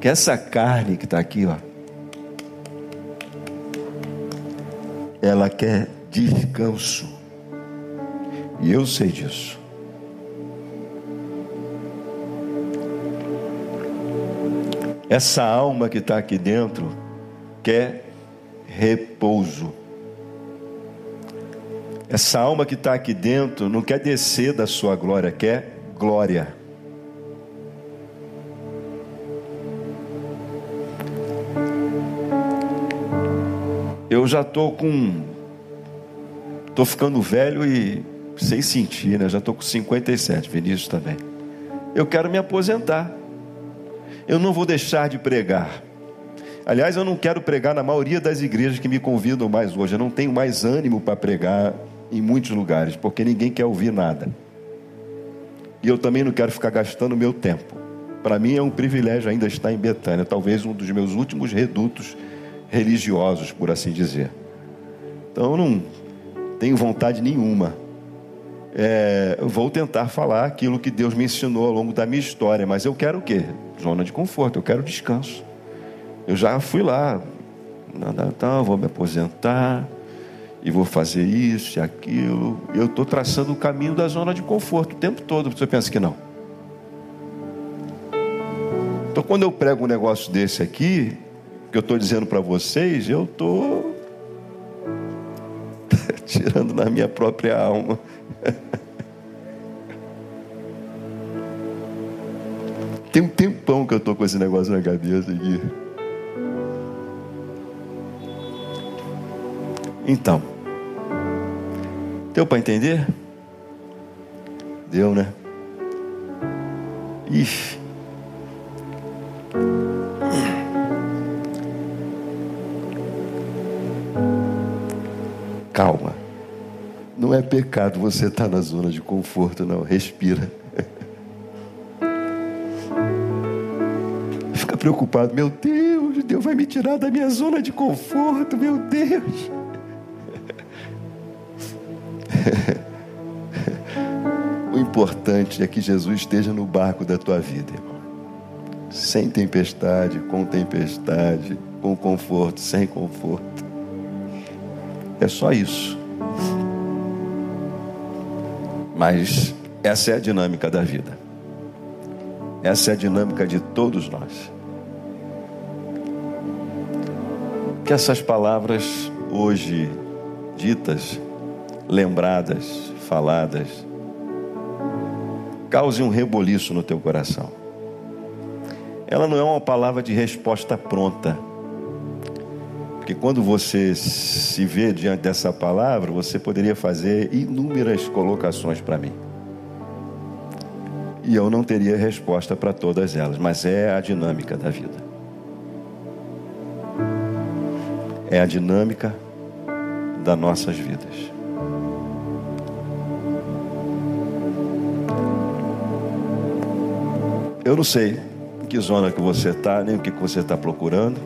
Que essa carne que está aqui, ó, ela quer descanso. E eu sei disso. Essa alma que está aqui dentro quer repouso. Essa alma que está aqui dentro não quer descer da sua glória, quer glória. Eu já estou com. Estou ficando velho e sem sentir, né? Já estou com 57, Vinícius também. Eu quero me aposentar. Eu não vou deixar de pregar. Aliás, eu não quero pregar na maioria das igrejas que me convidam mais hoje. Eu não tenho mais ânimo para pregar em muitos lugares, porque ninguém quer ouvir nada. E eu também não quero ficar gastando meu tempo. Para mim é um privilégio ainda estar em Betânia, talvez um dos meus últimos redutos religiosos, por assim dizer. Então eu não tenho vontade nenhuma. É, vou tentar falar aquilo que Deus me ensinou ao longo da minha história, mas eu quero o quê? Zona de conforto, eu quero descanso. Eu já fui lá, então vou me aposentar e vou fazer isso e aquilo. Eu estou traçando o caminho da zona de conforto o tempo todo. Você pensa que não? Então, quando eu prego um negócio desse aqui, que eu estou dizendo para vocês, eu estou [LAUGHS] tirando na minha própria alma. [LAUGHS] Tem um tempão que eu estou com esse negócio na cabeça aqui. Então, deu para entender? Deu, né? Ixi. Calma. Não é pecado você estar tá na zona de conforto, não. Respira. [LAUGHS] preocupado. Meu Deus, Deus vai me tirar da minha zona de conforto, meu Deus. Importante é que Jesus esteja no barco da tua vida, irmão. Sem tempestade, com tempestade, com conforto, sem conforto. É só isso. Mas essa é a dinâmica da vida. Essa é a dinâmica de todos nós. Que essas palavras hoje ditas, lembradas, faladas, causem um reboliço no teu coração. Ela não é uma palavra de resposta pronta. Porque quando você se vê diante dessa palavra, você poderia fazer inúmeras colocações para mim e eu não teria resposta para todas elas, mas é a dinâmica da vida. É a dinâmica das nossas vidas. Eu não sei em que zona que você está, nem o que você está procurando.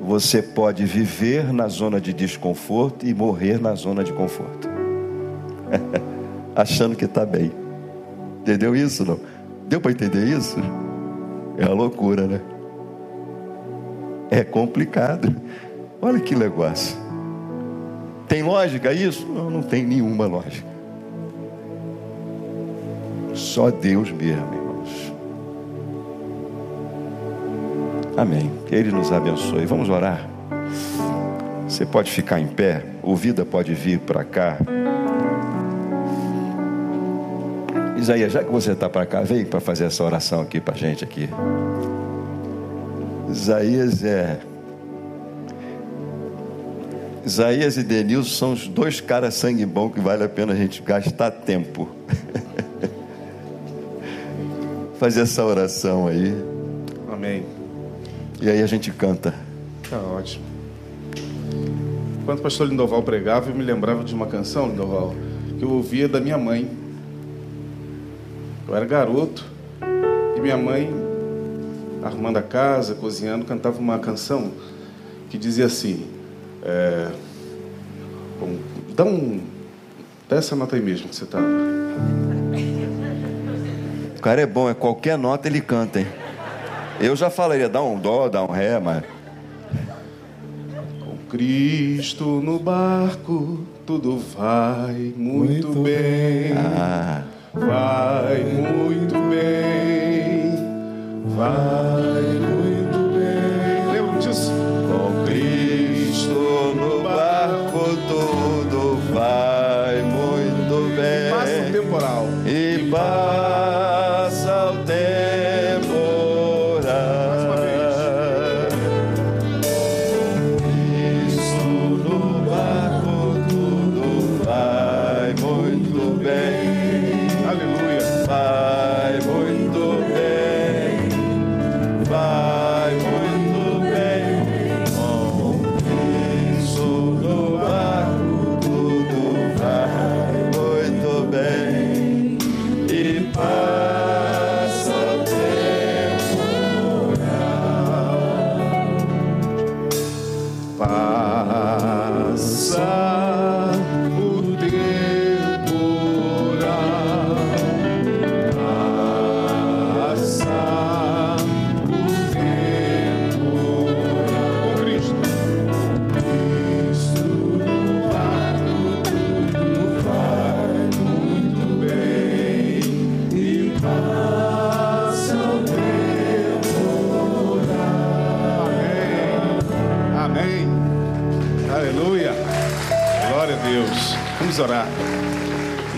Você pode viver na zona de desconforto e morrer na zona de conforto, [LAUGHS] achando que está bem. Entendeu isso? Não? Deu para entender isso? É uma loucura, né? É complicado. Olha que negócio. Tem lógica isso? Não, não tem nenhuma lógica. Só Deus mesmo, Amém. Ele nos abençoe. Vamos orar. Você pode ficar em pé, o vida pode vir para cá. Isaías, já que você está para cá, vem para fazer essa oração aqui para a gente aqui. Isaías é. Isaías e Denilson são os dois caras sangue bom que vale a pena a gente gastar tempo. [LAUGHS] fazer essa oração aí. Amém. E aí a gente canta. Tá ótimo. Enquanto o pastor Lindoval pregava, eu me lembrava de uma canção, Lindoval, que eu ouvia da minha mãe. Eu era garoto e minha mãe, arrumando a casa, cozinhando, cantava uma canção que dizia assim: é, bom, dá um. Dá essa nota aí mesmo que você estava. O cara é bom, é qualquer nota ele canta, hein? Eu já falaria, dá um dó, dá um ré, mas. Com Cristo no barco, tudo vai muito, muito bem. Ah. Vai muito bem, vai muito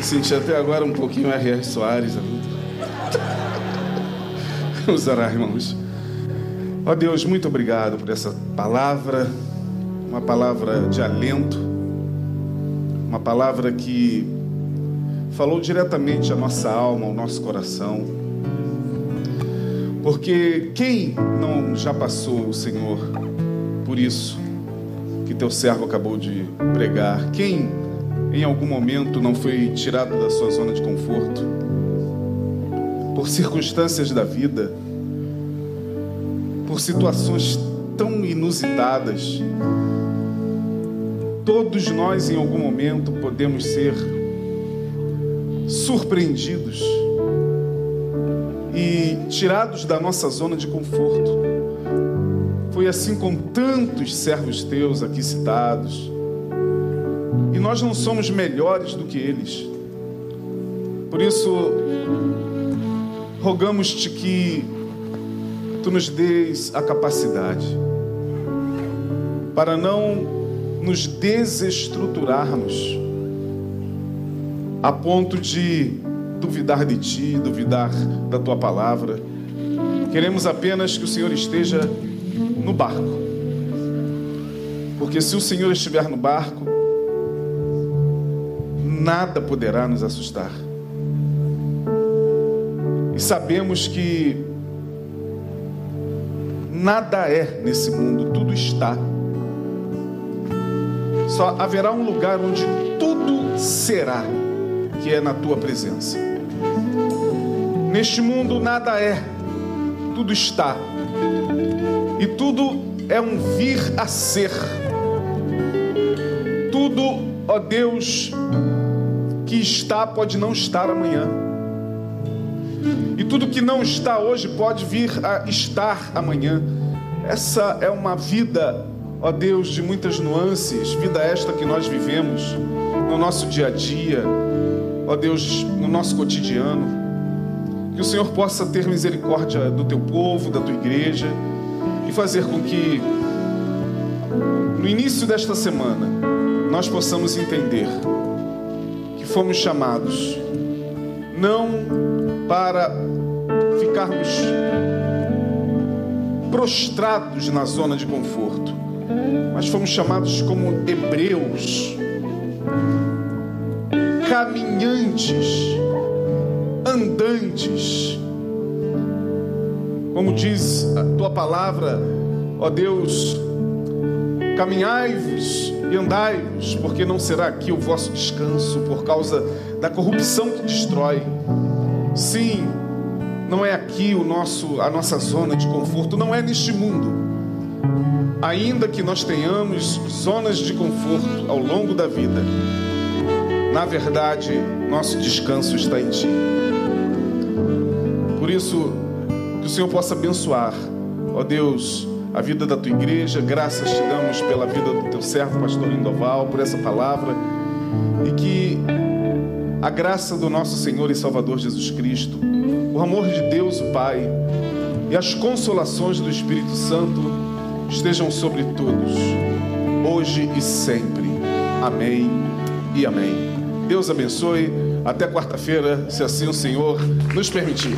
senti até agora um pouquinho R.R. Soares. Vamos [LAUGHS] orar, irmãos. Ó Deus, muito obrigado por essa palavra, uma palavra de alento, uma palavra que falou diretamente à nossa alma, ao nosso coração. Porque quem não já passou, Senhor, por isso que teu servo acabou de pregar? Quem em algum momento não foi tirado da sua zona de conforto? Por circunstâncias da vida, por situações tão inusitadas. Todos nós, em algum momento, podemos ser surpreendidos e tirados da nossa zona de conforto. Foi assim com tantos servos teus aqui citados. Nós não somos melhores do que eles. Por isso, rogamos-te que tu nos dês a capacidade para não nos desestruturarmos a ponto de duvidar de ti, duvidar da tua palavra. Queremos apenas que o Senhor esteja no barco. Porque se o Senhor estiver no barco, nada poderá nos assustar. E sabemos que nada é nesse mundo, tudo está. Só haverá um lugar onde tudo será, que é na tua presença. Neste mundo nada é, tudo está. E tudo é um vir a ser. Tudo, ó Deus, que está pode não estar amanhã. E tudo que não está hoje pode vir a estar amanhã. Essa é uma vida, ó Deus, de muitas nuances, vida esta que nós vivemos no nosso dia a dia, ó Deus, no nosso cotidiano. Que o Senhor possa ter misericórdia do teu povo, da tua igreja e fazer com que no início desta semana nós possamos entender fomos chamados não para ficarmos prostrados na zona de conforto, mas fomos chamados como hebreus, caminhantes, andantes. Como diz a tua palavra, ó Deus, caminhai-vos e andai-vos, porque não será aqui o vosso descanso por causa da corrupção que destrói. Sim, não é aqui o nosso, a nossa zona de conforto, não é neste mundo. Ainda que nós tenhamos zonas de conforto ao longo da vida, na verdade, nosso descanso está em Ti. Por isso, que o Senhor possa abençoar, ó Deus, a vida da tua igreja. Graças te damos pela vida do teu servo, pastor Lindoval, por essa palavra. E que a graça do nosso Senhor e Salvador Jesus Cristo, o amor de Deus, o Pai, e as consolações do Espírito Santo estejam sobre todos, hoje e sempre. Amém e amém. Deus abençoe. Até quarta-feira, se assim o Senhor nos permitir.